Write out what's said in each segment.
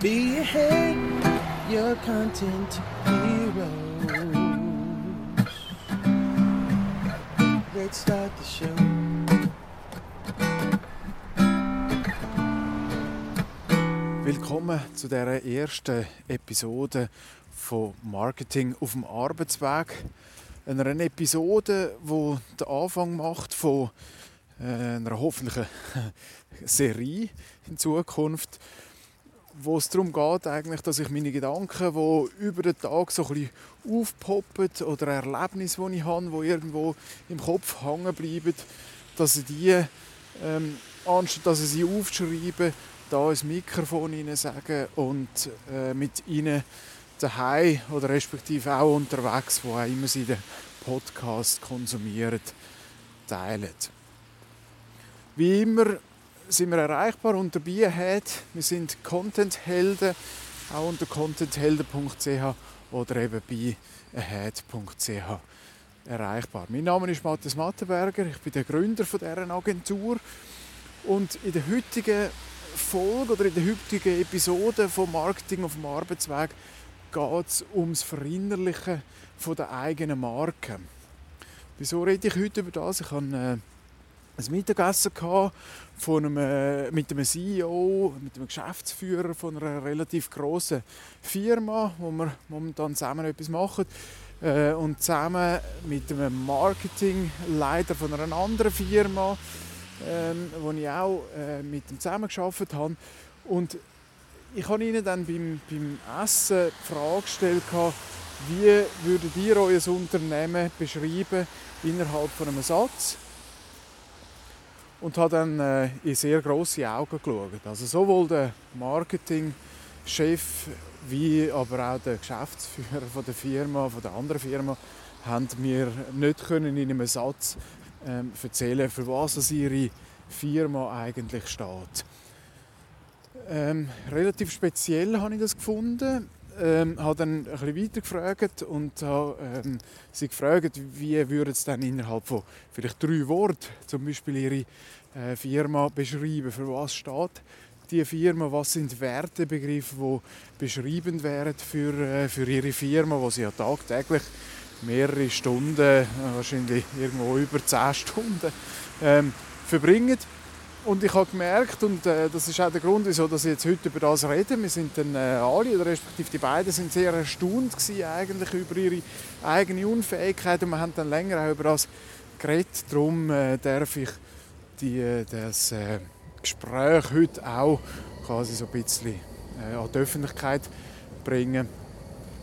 Be ahead, your content heroes. Let's start the show. Willkommen zu der ersten Episode von Marketing auf dem Arbeitsweg. Einer Episode, wo der Anfang macht von äh, einer hoffentlichen Serie in Zukunft wo es darum geht, eigentlich, dass ich meine Gedanken, die über den Tag so ein aufpoppen oder Erlebnisse, die ich habe, die irgendwo im Kopf hängen bleiben, dass ich die, ähm, anstatt dass ich sie aufschreibe, da ins Mikrofon ihnen sage und äh, mit ihnen daheim oder respektive auch unterwegs, wo auch immer sie den Podcast konsumieren, teilen. Wie immer sind wir erreichbar unter Bierhead. Wir sind Contenthelden, auch unter contenthelden.ch oder eben biehead.ch erreichbar. Mein Name ist Matthias Mattenberger, ich bin der Gründer von dieser Agentur und in der heutigen Folge oder in der heutigen Episode von Marketing auf dem Arbeitsweg geht es ums Verinnerlichen der eigenen Marke. Wieso rede ich heute über das? Ich habe äh, ein Mittagessen von einem, äh, mit einem CEO, mit einem Geschäftsführer von einer relativ großen Firma, wo wir momentan zusammen etwas machen. Äh, und zusammen mit einem Marketingleiter von einer anderen Firma, ähm, wo ich auch äh, mit ihm zusammengearbeitet habe. Und ich habe ihnen dann beim, beim Essen die Frage gestellt, wie würdet ihr euer Unternehmen beschreiben innerhalb von einem Satz? Und habe dann äh, in sehr grosse Augen geschaut. Also sowohl der Marketingchef wie aber auch der Geschäftsführer von der Firma, von der anderen Firma, haben mir nicht können in einem Satz ähm, erzählen, für was ihre Firma eigentlich steht. Ähm, relativ speziell habe ich das gefunden ähm, habe dann ein weiter gefragt und habe ähm, sie gefragt, wie würden sie dann innerhalb von vielleicht drei Worten zum Beispiel ihre äh, Firma beschreiben, für was steht die Firma, was sind Wertebegriffe, die beschreibend wären für, äh, für ihre Firma, wo sie ja tagtäglich mehrere Stunden, äh, wahrscheinlich irgendwo über zehn Stunden ähm, verbringen. Und ich habe gemerkt, und äh, das ist auch der Grund, wieso dass ich jetzt heute über das rede, wir sind dann äh, alle, oder respektive die beiden, sind sehr erstaunt gewesen, eigentlich über ihre eigene Unfähigkeit und wir haben dann länger auch über das geredet. Darum äh, darf ich die, äh, das äh, Gespräch heute auch quasi so ein bisschen äh, an die Öffentlichkeit bringen.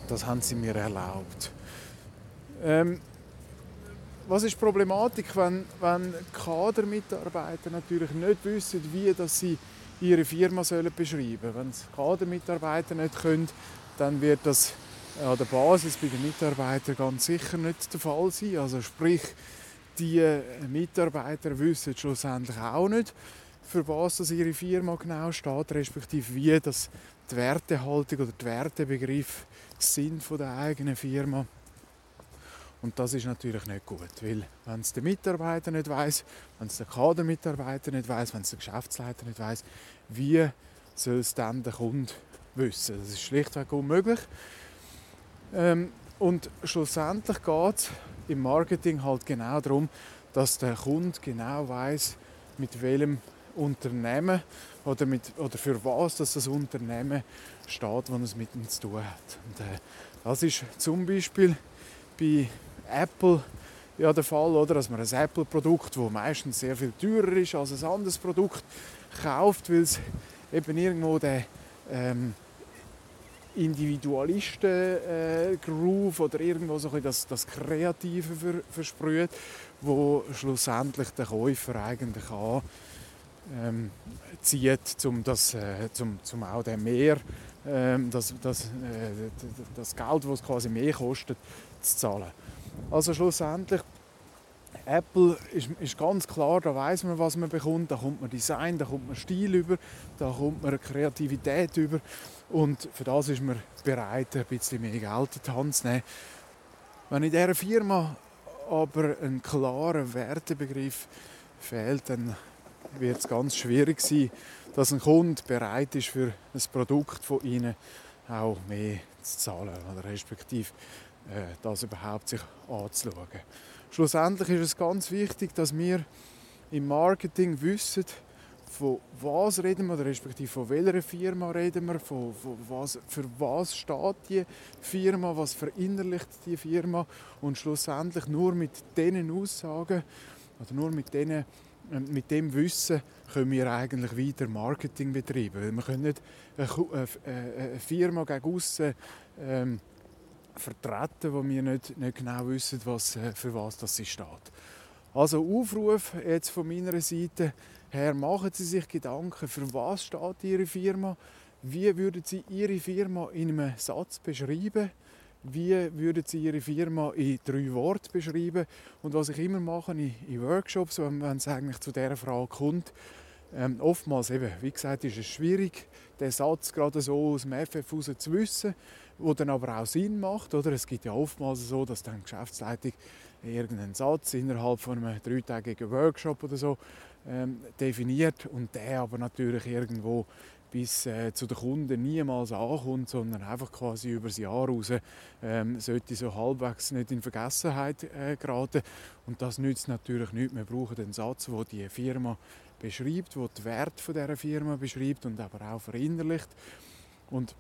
Das haben sie mir erlaubt. Ähm, was ist die Problematik, wenn, wenn Kadermitarbeiter natürlich nicht wissen, wie dass sie ihre Firma sollen beschreiben sollen? Wenn Kadermitarbeiter nicht können, dann wird das an der Basis bei den Mitarbeitern ganz sicher nicht der Fall sein. Also sprich, die Mitarbeiter wissen schlussendlich auch nicht, für was das ihre Firma genau steht, respektive wie das die Wertehaltung oder die Wertebegriff sind von der eigenen Firma. Und das ist natürlich nicht gut, weil wenn es der Mitarbeiter nicht weiß, wenn es der Kadermitarbeiter nicht weiß, wenn es der Geschäftsleiter nicht weiß, wie soll es dann der Kunde wissen? Das ist schlichtweg unmöglich. Ähm, und schlussendlich geht es im Marketing halt genau darum, dass der Kunde genau weiß, mit welchem Unternehmen oder, mit, oder für was dass das Unternehmen steht, wenn es mit ihm zu tun hat. Und, äh, das ist zum Beispiel bei Apple ja der Fall, oder? dass man ein Apple-Produkt, das meistens sehr viel teurer ist als ein anderes Produkt, kauft, weil es eben irgendwo den ähm, Individualisten-Groove oder irgendwo so das, das Kreative ver versprüht, wo schlussendlich der Käufer eigentlich an ähm, zieht, um das, äh, zum, zum auch den mehr, ähm, das, das, äh, das Geld, das es quasi mehr kostet, zu zahlen. Also schlussendlich, Apple ist, ist ganz klar, da weiß man, was man bekommt. Da kommt man Design, da kommt man Stil über, da kommt man Kreativität über. Und für das ist man bereit, ein bisschen mehr Geld in die Hand zu nehmen. Wenn in dieser Firma aber ein klarer Wertebegriff fehlt, dann wird es ganz schwierig sein, dass ein Kunde bereit ist, für ein Produkt von Ihnen auch mehr zu zahlen respektive das überhaupt sich anzuschauen. Schlussendlich ist es ganz wichtig, dass wir im Marketing wissen, von was reden wir, respektive von welcher Firma reden wir, von, von was, für was steht die Firma, was verinnerlicht die Firma und schlussendlich nur mit diesen Aussagen oder nur mit, denen, äh, mit dem Wissen können wir eigentlich weiter Marketing betreiben. Wir können nicht eine, eine Firma gegen aussen ähm, vertreten, wo wir nicht, nicht genau wissen, was, äh, für was das sie steht. Also Aufruf jetzt von meiner Seite. Her, machen Sie sich Gedanken, für was steht Ihre Firma, wie würden Sie Ihre Firma in einem Satz beschreiben, wie würden Sie Ihre Firma in drei Worten beschreiben? Und was ich immer mache in, Workshops, wenn es eigentlich zu dieser Frage kommt, ähm, oftmals eben, wie gesagt, ist es schwierig, den Satz gerade so aus dem FF raus zu wissen, wo dann aber auch Sinn macht. Oder? Es gibt ja oftmals so, dass dann die Geschäftsleitung irgendeinen Satz innerhalb von einem dreitägigen Workshop oder so ähm, definiert und der aber natürlich irgendwo bis äh, zu den Kunden niemals ankommt, sondern einfach quasi über das Jahr raus ähm, sollte so halbwegs nicht in Vergessenheit äh, geraten. Und das nützt natürlich nicht. Wir brauchen einen Satz, wo die Firma beschreibt, wo den Wert von dieser Firma beschreibt und aber auch verinnerlicht. Und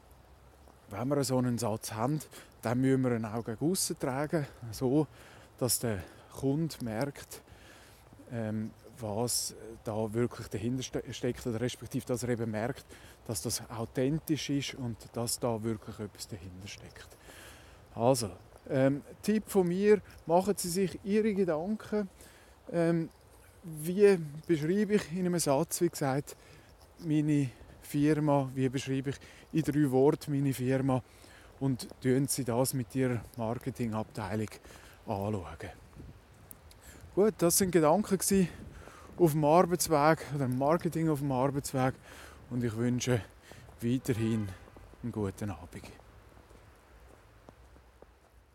wenn wir so einen Satz haben, dann müssen wir ihn auch gegen tragen, so dass der Kunde merkt, ähm, was da wirklich dahinter steckt, oder respektive, dass er eben merkt, dass das authentisch ist und dass da wirklich etwas dahinter steckt. Also, ähm, Tipp von mir, machen Sie sich Ihre Gedanken, ähm, wie beschreibe ich in einem Satz, wie gesagt, meine Firma, wie beschreibe ich in drei Worten meine Firma und tun Sie das mit Ihrer Marketingabteilung anschauen. Gut, das sind Gedanken auf dem Arbeitsweg oder Marketing auf dem Arbeitsweg und ich wünsche weiterhin einen guten Abend.